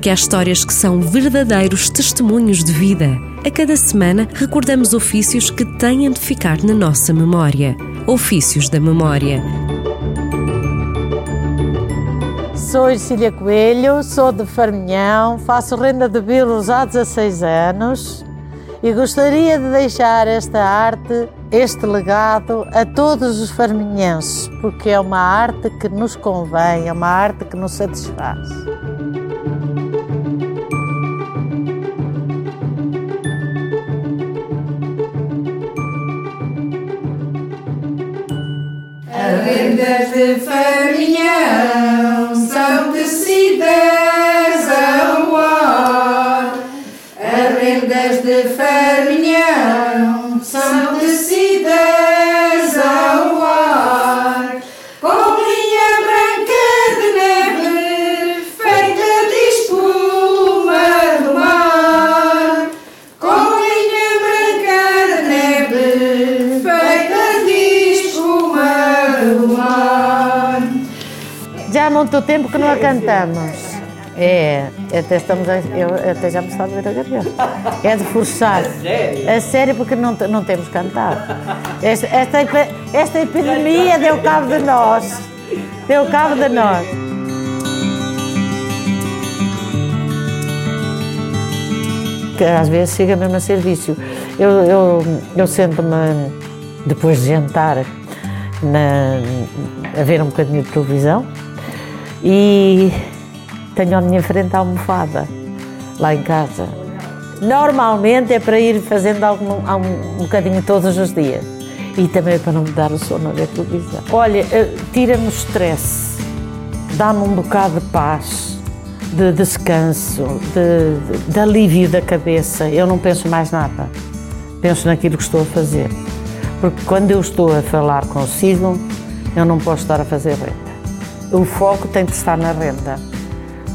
porque há histórias que são verdadeiros testemunhos de vida. A cada semana recordamos ofícios que têm de ficar na nossa memória. Ofícios da Memória. Sou Cília Coelho, sou de Farminhão, faço renda de bilos há 16 anos e gostaria de deixar esta arte, este legado a todos os farminhenses, porque é uma arte que nos convém, é uma arte que nos satisfaz. Rendas de farinhão são tecidas Já há muito tempo que não a cantamos. É, até estamos a, eu até já me está a ver a garganta. É de forçar. A sério, porque não, não temos cantado. Esta, esta, esta epidemia deu cabo de nós. Deu cabo de nós. Que às vezes chega mesmo a ser vício. Eu, eu, eu sento-me depois de jantar na, a ver um bocadinho de televisão e tenho à minha frente a almofada lá em casa. Normalmente é para ir fazendo algum, um bocadinho todos os dias e também para não me dar o sono a ver televisão. Olha, eh, tira-me o stress, dá-me um bocado de paz, de descanso, de, de- de alívio da cabeça. Eu não penso mais nada, penso naquilo que estou a fazer. Porque quando eu estou a falar consigo, eu não posso estar a fazer renda. O foco tem de estar na renda.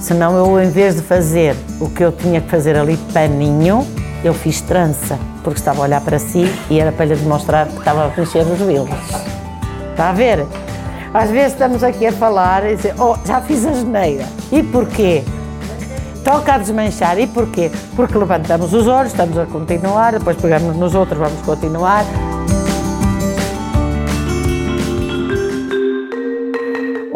Senão eu, em vez de fazer o que eu tinha que fazer ali paninho, eu fiz trança, porque estava a olhar para si e era para lhe demonstrar que estava a mexer os bilros. Está a ver? Às vezes estamos aqui a falar e dizer, oh, já fiz a geneira. E porquê? Toca a desmanchar. E porquê? Porque levantamos os olhos, estamos a continuar, depois pegamos nos outros, vamos continuar.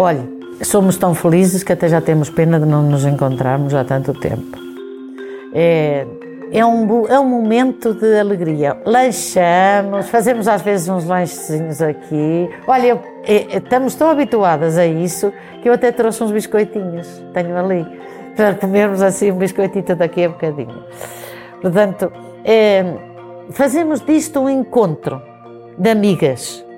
Olha, somos tão felizes que até já temos pena de não nos encontrarmos há tanto tempo. É, é, um, é um momento de alegria. Lanchamos, fazemos às vezes uns lanchezinhos aqui. Olha, é- é- estamos tão habituadas a isso que eu até trouxe uns biscoitinhos. Tenho ali, para comermos assim um biscoitito daqui a bocadinho. Portanto, é, fazemos disto um encontro de amigas.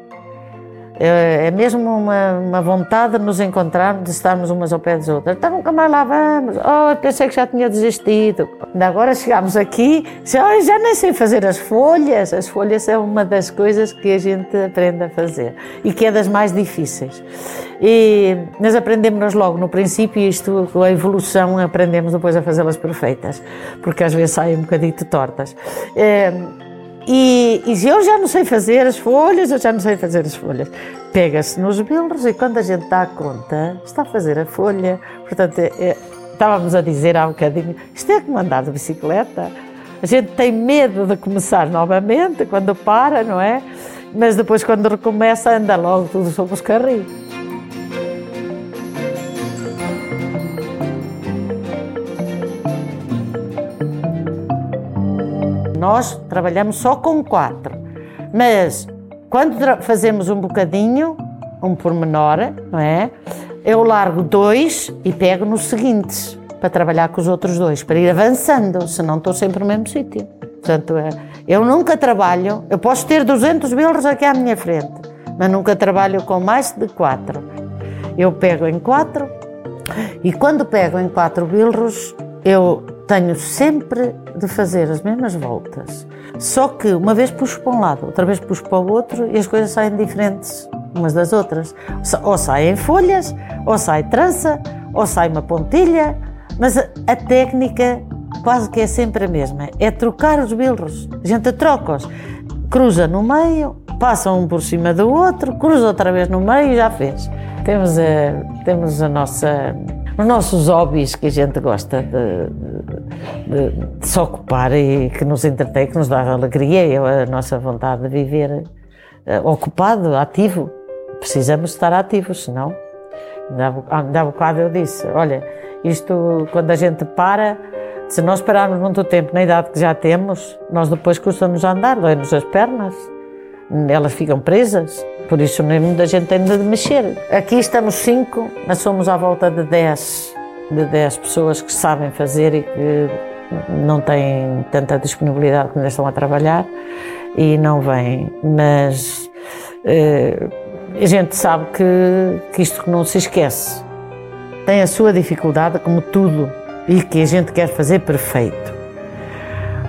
É é mesmo uma, uma vontade de nos encontrarmos, de estarmos umas ao pé das outras. Então nunca mais lá vamos. Oh, pensei que já tinha desistido. Agora chegámos aqui, já, "Ai, já nem sei fazer as folhas. As folhas é uma das coisas que a gente aprende a fazer e que é das mais difíceis. E nós aprendemos logo no princípio, isto a evolução, aprendemos depois a fazê-las perfeitas, porque às vezes saem um bocadito tortas. É, e, e eu já não sei fazer as folhas, eu já não sei fazer as folhas. Pega-se nos bilros e quando a gente dá conta, está a fazer a folha. Portanto, é- é- estávamos a dizer há um bocadinho, isto é como andar de bicicleta. A gente tem medo de começar novamente, quando para, não é? Mas depois, quando recomeça, anda logo tudo sobre os carris. Nós trabalhamos só com quatro, mas quando fazemos um bocadinho, um pormenor, não é? Eu largo dois e pego nos seguintes para trabalhar com os outros dois, para ir avançando, senão estou sempre no mesmo sítio. Portanto, é, eu nunca trabalho, eu posso ter 200 bilros aqui à minha frente, mas nunca trabalho com mais de quatro. Eu pego em quatro e quando pego em quatro bilros, eu tenho sempre de fazer as mesmas voltas. Só que uma vez puxo para um lado, outra vez puxo para o outro e as coisas saem diferentes umas das outras. Ou saem folhas, ou sai trança, ou sai uma pontilha, mas a, técnica quase que é sempre a mesma. É trocar os bilros. A gente troca-os. Cruza no meio, passa um por cima do outro, cruza outra vez no meio e já fez. Temos a, temos a nossa os nossos hobbies que a gente gosta de, de, se ocupar e que nos entretém, que nos dá alegria e a nossa vontade de viver uh, ocupado, ativo. Precisamos estar ativos, senão. Ainda há bocado eu disse: olha, isto quando a gente para, se nós pararmos muito tempo na idade que já temos, nós depois custa-nos a andar, dói-nos as pernas, elas ficam presas. Por isso nem muita gente tem de mexer. Aqui estamos cinco, mas somos à volta de dez, de dez pessoas que sabem fazer e que não têm tanta disponibilidade quando estão a trabalhar e não vêm. Mas eh, a gente sabe que, que isto não se esquece. Tem a sua dificuldade, como tudo, e que a gente quer fazer perfeito.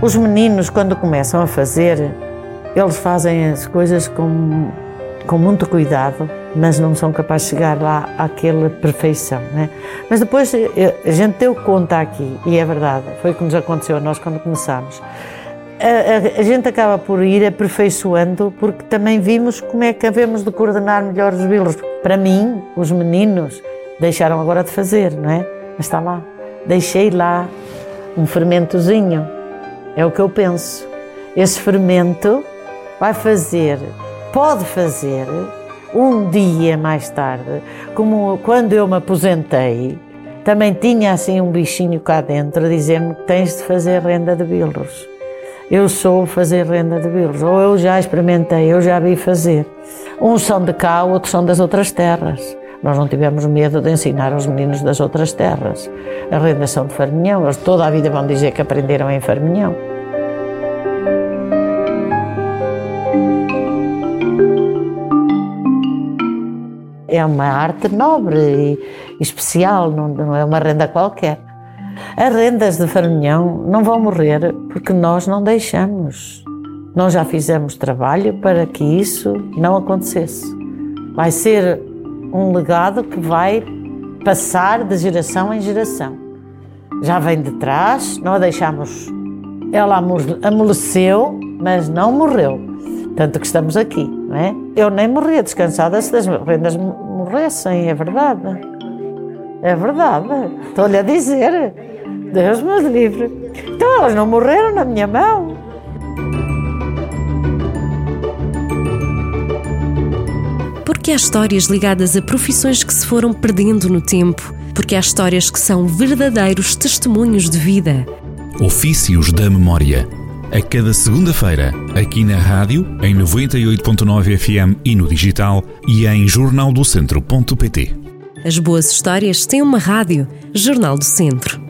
Os meninos, quando começam a fazer, eles fazem as coisas com com muito cuidado, mas não são capazes de chegar lá àquela perfeição. Né? Mas depois eh, a gente deu conta aqui, e é verdade, foi o que nos aconteceu a nós quando começámos. A, a, a, gente acaba por ir aperfeiçoando porque também vimos como é que havemos de coordenar melhor os bilos. Para mim, os meninos deixaram agora de fazer, não é? Mas está lá. Deixei lá um fermentozinho. É o que eu penso. Esse fermento vai fazer pode fazer um dia mais tarde, como quando eu me aposentei, também tinha assim um bichinho cá dentro a dizer-me que tens de fazer renda de bilros. Eu sou fazer renda de bilros, ou eu já experimentei, eu já vi fazer. Uns são de cá, outros são das outras terras. Nós não tivemos medo de ensinar aos meninos das outras terras. A rendação de Farminhão, eles toda a vida vão dizer que aprenderam em Farminhão. É uma arte nobre e especial, não, não é uma renda qualquer. As rendas de Farminhão não vão morrer porque nós não deixamos. Nós já fizemos trabalho para que isso não acontecesse. Vai ser um legado que vai passar de geração em geração. Já vem de trás, nós deixamos. Ela amoleceu, mas não morreu. Tanto que estamos aqui, não é? Eu nem morria descansada se as rendas morressem, é verdade. É verdade. Estou-lhe a dizer. Deus me livre. Então elas não morreram na minha mão. Porque há histórias ligadas a profissões que se foram perdendo no tempo. Porque há histórias que são verdadeiros testemunhos de vida. Ofícios da Memória a cada segunda-feira, aqui na rádio, em 98.9 FM e no digital e em jornaldocentro.pt. As boas histórias têm uma rádio, Jornal do Centro.